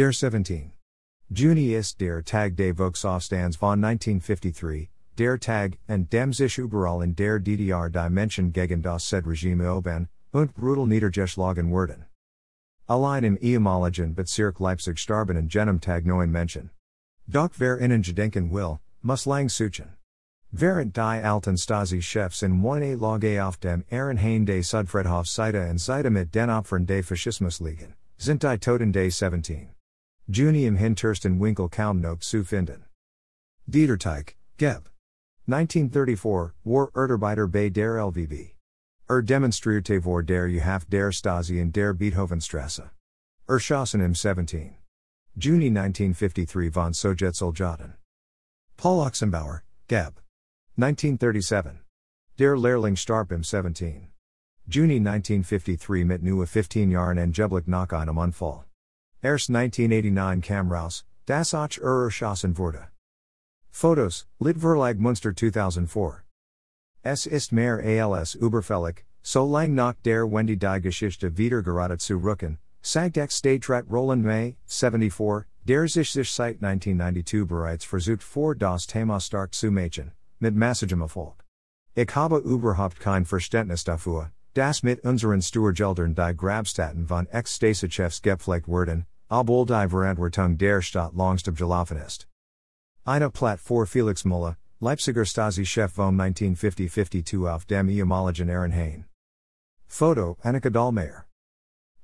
Der 17. Juni ist der Tag des Volksaufstands von 1953, der Tag and dem sich überall in der DDR die Menschen gegen das Regime oben und brutal niedergeschlagen wurden. Allein im ehemaligen Bezirk Leipzig starben in jenem Tag neun Menschen. Doch wer ihnen gedenken will, muss lang suchen. Während die alten Stasi-Chefs in 1A Lage auf dem Ehrenhain des Südfriedhof Seite und Seite mit den Opfern des Faschismus liegen, sind die Toten des 17. Juni im Hintersten Winkel kaum noch zu finden. Dieterteig, Geb. 1934, War Erdarbeiter bei der LVB. Er demonstrierte vor der U-Haft der Stasi in der Beethovenstrasse. Erschossen im 17. Juni 1953 von Sowjetsoldaten. Paul Oxenbauer, Geb. 1937. Der Lehrling starb im 17. Juni 1953 mit nur 15 Jahren angeblich nach einem Unfall. Erst 1989 kam raus, das er erschossen wurde. Fotos, Litverlag Münster 2004. Es ist mehr als überfällig, so lang nach der Wende die Geschichte wieder gerade zu rücken, sagt ex Stadtrat Roland May, 74, der sich sich seit 1992 bereits versucht vor das Thema stark zu machen, mit massigem Erfolg. Ich habe überhaupt kein Verständnis dafür, das mit unseren Steuergeldern die Grabstatten von Ex-Stasichefs gepflegt werden, obwohl die Verantwortung der Stadt langsam gelaufen ist. Eine Platt vor Felix Müller, Leipziger Stasi-Chef vom 1950-52 auf dem ehemaligen Ehrenhain. Foto, Annika Dahlmeier.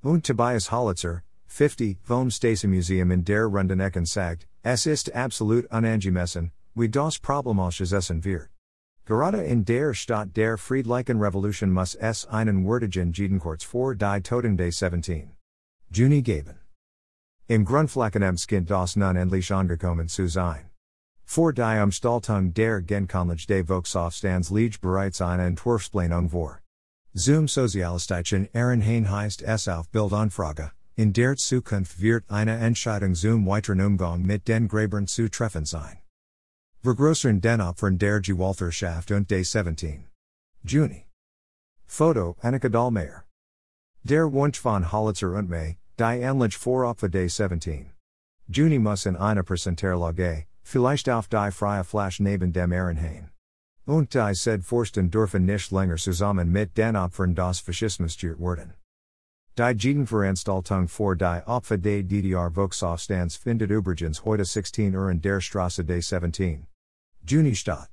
Und Tobias Hollitzer, 50, vom Stasi-Museum in der Rundenecken sagt, es ist absolut unangemessen, wie das Problem ausgesessen wird. Gerade in der Stadt der Friedlichen Revolution muss es einen würdigen Gedenkorts vor die Toten des 17. Juni geben. Im Grundflakenem skint das nun endlich angekommen zu sein. Vor die Umstaltung der Genkonlich des Volksaufstands liegt bereits eine Entwurfsplanung vor. Zum sozialistischen Ehrenhain heißt es auf Bildanfrage, in der Zukunft wird eine Entscheidung zum weiteren Umgang mit den Gräbern zu treffen sein. Vergrößern den Opfern der Gewaltherrschaft und des 17. Juni. Foto, Annika Dahlmeier. Der Wunsch von Hollitzer und May, die Ähnlich Voropfer Day 17. Juni muss in einer Präsenterlage, Vielleicht auf die freie Flash neben dem Ehrenhain. Und die said Forsten dürfen nicht länger zusammen mit den Opfern des Faschismus gehört werden. Die Gedenveranstaltung vor die Opfer des DDR Volksaufstands findet übrigens heute 16 Uhr in der Straße Day 17. Juni statt.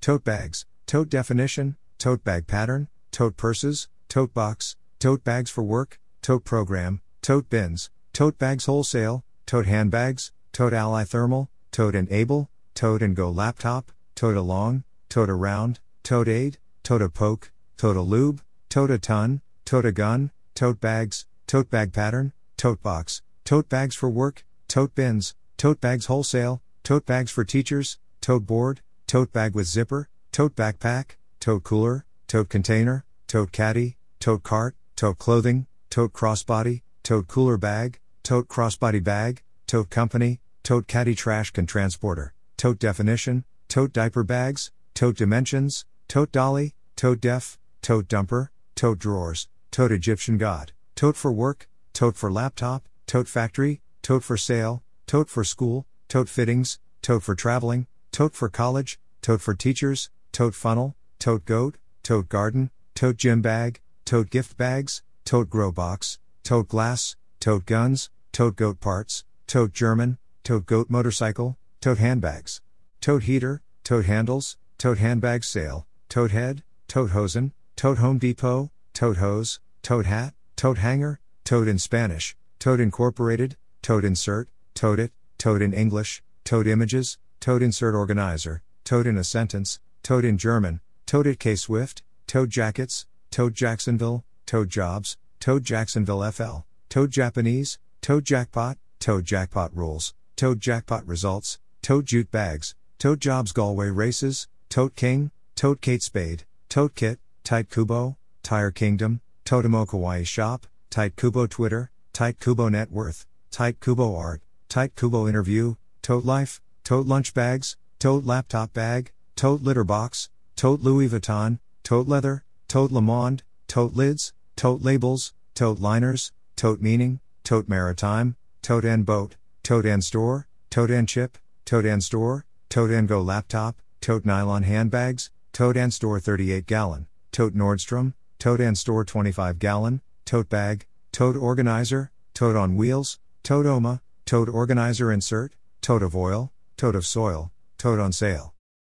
Tote bags, tote definition, tote bag pattern, tote purses, tote box, tote bags for work, tote program, tote bins, tote bags wholesale, tote handbags, tote ally thermal, and Able, Toad and Go Laptop, Toad Along, Toad Around, Toad Aid, Toad a Poke, Toad a Lube, Toad a Ton, Toad a Gun, Tote Bags, Tote Bag Pattern, Tote Box, Tote Bags for Work, Tote Bins, Tote Bags Wholesale, Tote Bags for Teachers, Tote Board, Tote Bag with Zipper, Tote Backpack, Tote Cooler, Tote Container, Tote Caddy, Tote Cart, Tote Clothing, Tote Crossbody, Tote Cooler Bag, Tote Crossbody Bag, Tote Company, tote caddy trash can transporter, tote definition, tote diaper bags, tote dimensions, tote dolly, tote def, tote dumper, tote drawers, tote Egyptian god, tote for work, tote for laptop, tote factory, tote for sale, tote for school, tote fittings, tote for traveling, tote for college, tote for teachers, tote funnel, tote goat, tote garden, tote gym bag, tote gift bags, tote grow box, tote glass, tote guns, tote goat parts, tote German, tote goat motorcycle, tote handbags, tote heater, tote handles, tote handbag sale, tote head, tote hosen, tote Home Depot, tote hose, tote hat, tote hanger, tote in Spanish, tote incorporated, tote insert, tote it, tote in English, tote images, tote insert organizer, tote in a sentence, tote in German, tote it K Swift, tote jackets, tote Jacksonville, tote jobs, tote Jacksonville FL, tote Japanese, tote jackpot, tote jackpot rules, Toad Jackpot Results, Toad Jute Bags, Toad Jobs Galway Races, Toad King, Toad Kate Spade, Toad Kit, Tight Kubo, Tire Kingdom, Totemo Kawaii Shop, Tight Kubo Twitter, Tight Kubo Net Worth, Tight Kubo Art, Tight Kubo Interview, Tote Life, Tote Lunch Bags, Tote Laptop Bag, Tote Litter Box, Tote Louis Vuitton, Tote Leather, Tote Le Monde, Tote Lids, Toad Labels, tote Liners, tote Meaning, tote Maritime, Tote N boat, Tote N store, Tote N chip, Tote N store, Tote N go laptop, Tote nylon handbags, Tote N store 38 gallon, Tote Nordstrom, Tote N store 25 gallon, Tote bag, Tote organizer, Tote on wheels, Tote Oma, Tote organizer insert, Tote of oil, Tote of soil, Tote on sale.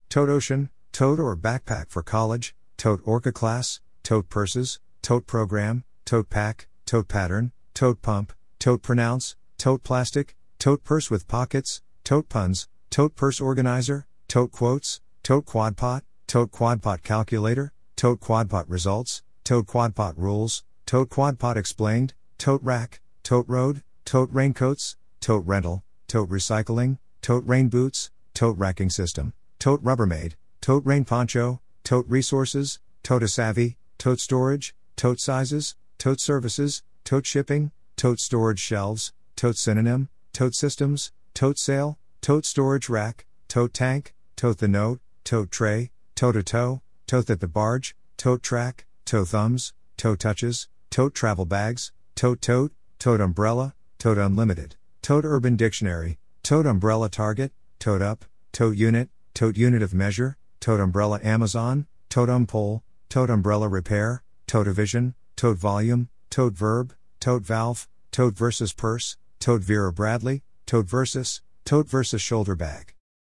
Tote ocean, Tote or backpack for college, Tote orca class, Tote purses, Tote program, Tote pack, Tote pattern, Tote pump, Tote pronounce, Tote plastic, Tote purse with pockets, Tote puns, Tote purse organizer, Tote quotes, Tote quadpot, Tote quadpot calculator, Tote quadpot results, Tote quadpot rules, Tote quadpot explained, Tote rack, Tote road, Tote raincoats, Tote rental, Tote recycling, Tote rain boots, Tote racking system, Tote Rubbermaid, Tote rain poncho, Tote resources, Tote savvy, Tote storage, Tote sizes, Tote services, Tote shipping, Tote storage shelves, Tote synonym, Tote systems, Tote sale, Tote storage rack, Tote tank, Tote the note, Tote tray, Tote a toe, Tote at the barge, Tote track, Tote thumbs, Tote touches, Tote travel bags, Tote tote, Tote umbrella, Tote unlimited, Tote urban dictionary, Tote umbrella target, Tote up, Tote unit, Tote unit of measure, Tote umbrella Amazon, Tote umpole, Tote umbrella repair, Tote vision, Tote volume, Tote verb, Tote valve, Tote versus purse, Tote Vera Bradley, Tote versus, Tote versus shoulder bag.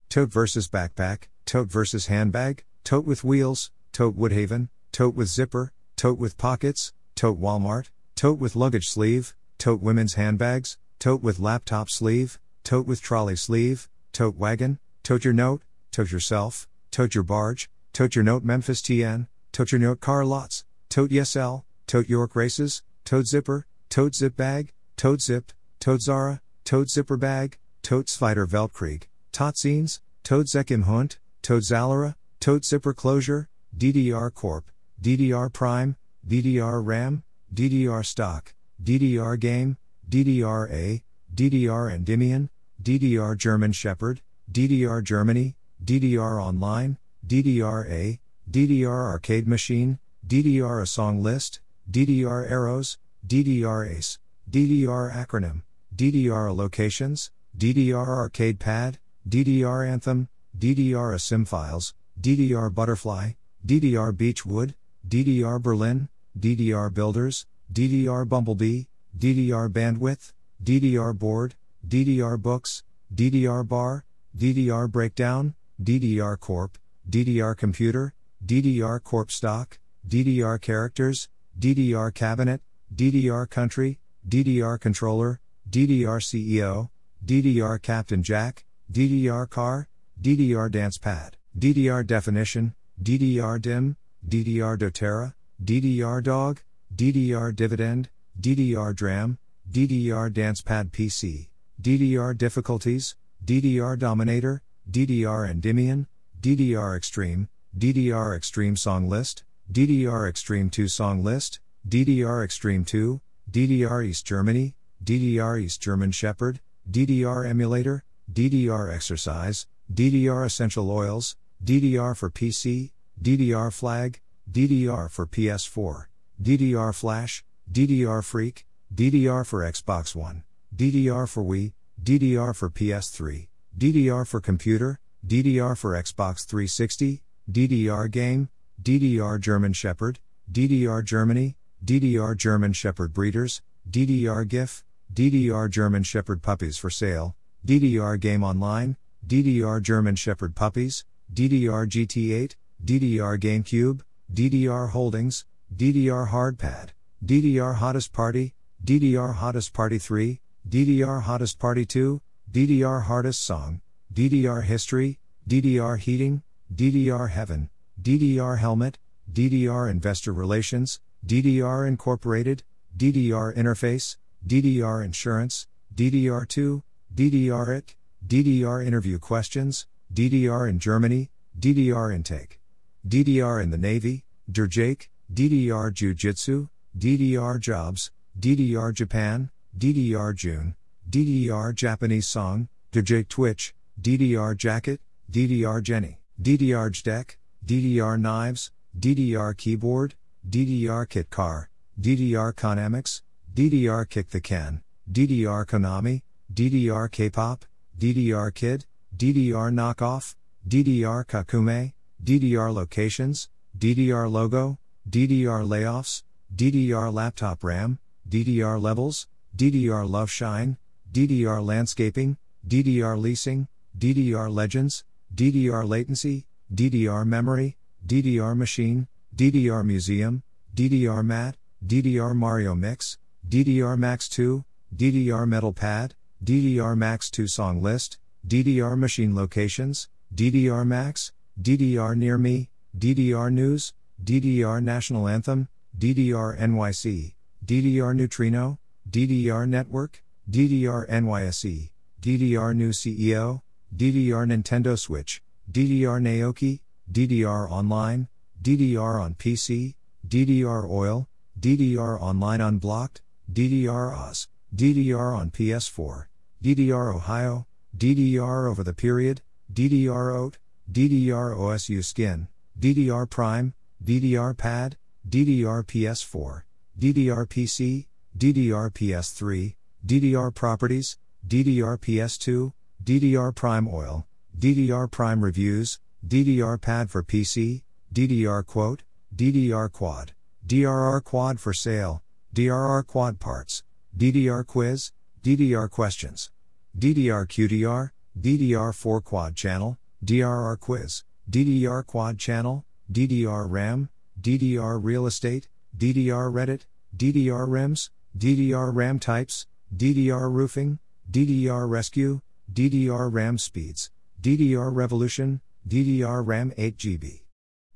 Tote versus backpack, Tote versus handbag, Tote with wheels, Tote Woodhaven, Tote with zipper, Tote with pockets, Tote Walmart, Tote with luggage sleeve, Tote women's handbags, Tote with laptop sleeve, Tote with trolley sleeve, Tote wagon, Tote your note, Tote yourself, Tote your barge, Tote your note Memphis TN, Tote your note car lots, Tote YesL, Tote York races, Tote zipper, Tote zip bag, Tote zip, Tote Zara, Tote zipper bag, Tote Spider Weltkrieg, Totzines, Tote Zekim Hunt, Tote Zalera, Tote zipper closure, DDR Corp, DDR Prime, DDR RAM, DDR Stock, DDR Game, DDR A, DDR Endymion, DDR German Shepherd, DDR Germany, DDR Online, DDR A, DDR Arcade Machine, DDR A Song List, DDR Arrows, DDR ACE, DDR Acronym, DDR Locations, DDR Arcade Pad, DDR Anthem, DDR a Sim Files, DDR Butterfly, DDR Beechwood, DDR Berlin, DDR Builders, DDR Bumblebee, DDR Bandwidth, DDR Board, DDR Books, DDR Bar, DDR Breakdown, DDR Corp, DDR Computer, DDR Corp Stock, DDR Characters, DDR Cabinet, DDR Country, DDR Controller, DDR CEO, DDR Captain Jack, DDR Car, DDR Dance Pad, DDR Definition, DDR DIMM, DDR doTERRA, DDR Dog, DDR Dividend, DDR DRAM, DDR DancePad PC, DDR Difficulties, DDR Dominator, DDR Endymion, DDR Extreme, DDR Extreme Song List, DDR Extreme 2 Song List, DDR Extreme 2, DDR East Germany, DDR East German Shepherd, DDR Emulator, DDR Exercise, DDR Essential Oils, DDR for PC, DDR Flag, DDR for PS4, DDR Flash, DDR Freak, DDR for Xbox One, DDR for Wii, DDR for PS3, DDR for Computer, DDR for Xbox 360, DDR Game, DDR German Shepherd, DDR Germany, DDR German Shepherd Breeders, DDR GIF, DDR German Shepherd Puppies for sale, DDR Game Online, DDR German Shepherd Puppies, DDR GT8, DDR GameCube, DDR Holdings, DDR Hardpad, DDR Hottest Party, DDR Hottest Party 3, DDR Hottest Party 2, DDR Hardest Song, DDR History, DDR Heating, DDR Heaven, DDR Helmet, DDR Investor Relations, DDR Incorporated, DDR Interface, DDR Insurance, DDR2, DDR IT, DDR Interview Questions, DDR in Germany, DDR Intake, DDR in the Navy, DRJAKE, DDR Jiu Jitsu, DDR Jobs, DDR Japan, DDR June, DDR Japanese Song, DRJAKE Twitch, DDR Jacket, DDR Jenny, DDR JEDEC, DDR Knives, DDR Keyboard, DDR Kit Car, DDR Konamix, DDR Kick the Can, DDR Konami, DDR K-pop, DDR Kid, DDR Knockoff, DDR Kakume, DDR Locations, DDR Logo, DDR Layoffs, DDR Laptop RAM, DDR Levels, DDR Love Shine, DDR Landscaping, DDR Leasing, DDR Legends, DDR Latency, DDR Memory, DDR Machine, DDR Museum, DDR Mat, DDR Mario Mix, DDR Max 2, DDR Metal Pad, DDR Max 2 Song List, DDR Machine Locations, DDR Max, DDR Near Me, DDR News, DDR National Anthem, DDR NYC, DDR Neutrino, DDR Network, DDR NYSE, DDR New CEO, DDR Nintendo Switch, DDR Naoki, DDR Online, DDR on PC, DDR Oil, DDR Online Unblocked, DDR Oz, DDR on PS4, DDR Ohio, DDR Over the Period, DDR OAT, DDR OSU Skin, DDR Prime, DDR Pad, DDR PS4, DDR PC, DDR PS3, DDR Properties, DDR PS2, DDR Prime Oil, DDR Prime Reviews, DDR Pad for PC, DDR Quote, DDR Quad, DRR Quad for sale, DRR Quad Parts, DDR Quiz, DDR Questions, DDR QDR, DDR4 Quad Channel, DRR Quiz, DDR Quad Channel, DDR RAM, DDR Real Estate, DDR Reddit, DDR REMS, DDR RAM Types, DDR Roofing, DDR Rescue, DDR RAM Speeds, DDR Revolution, DDR RAM 8GB,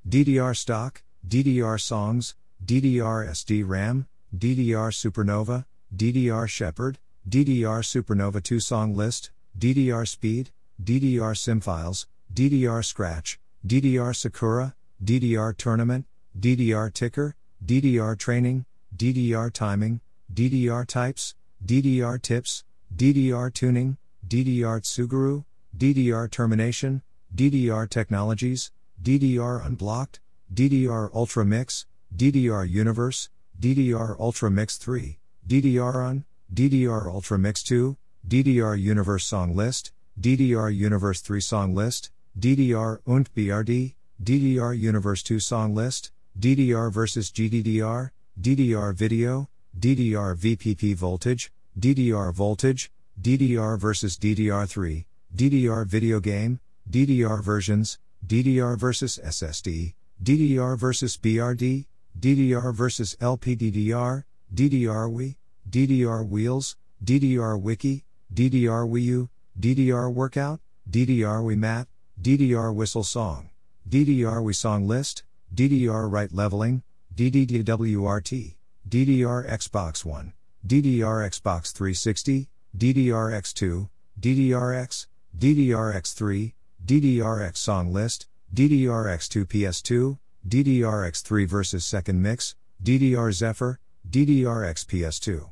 DDR Stock, DDR Songs, DDR SD RAM, DDR Supernova, DDR Shepherd, DDR Supernova 2 Song List, DDR Speed, DDR Simfiles, DDR Scratch, DDR Sakura, DDR Tournament, DDR Ticker, DDR Training, DDR Timing, DDR Types, DDR Tips, DDR Tuning, DDR Tsugaru, DDR Termination, DDR Technologies, DDR Unblocked, DDR Ultra Mix, DDR Universe, DDR Ultra Mix 3, DDR On, DDR Ultra Mix 2, DDR Universe Song List, DDR Universe 3 Song List, DDR und BRD, DDR Universe 2 Song List, DDR versus GDDR, DDR Video, DDR VPP Voltage, DDR Voltage, DDR versus DDR3, DDR Video Game, DDR Versions, DDR versus SSD, DDR versus BRD, DDR versus LPDDR, DDR Wii, DDR Wheels, DDR Wiki, DDR Wii U, DDR Workout, DDR Wii Mat, DDR Whistle Song, DDR Wii Song List, DDR Write Leveling, DDDWRT, DDR Xbox One, DDR Xbox 360, DDRX2, DDRX, DDRX3, DDRX Song List, DDRX2 PS2, DDRX3 vs Second Mix, DDR Zephyr, DDRX PS2,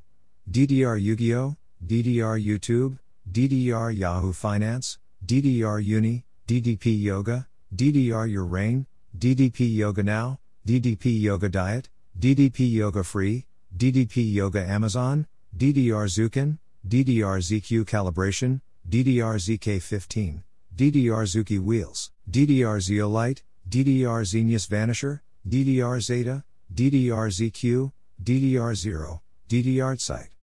DDR Yu-Gi-Oh, DDR YouTube, DDR Yahoo Finance, DDR Uni, DDP Yoga, DDR Your Rain, DDP Yoga Now, DDP Yoga Diet, DDP Yoga Free, DDP Yoga Amazon, DDR Zukin, DDR ZQ Calibration, DDR ZK15, DDR Zuki Wheels, DDR Zeolite, DDR Xenius Vanisher, DDR Zeta, DDR ZQ, DDR0, DDR Site.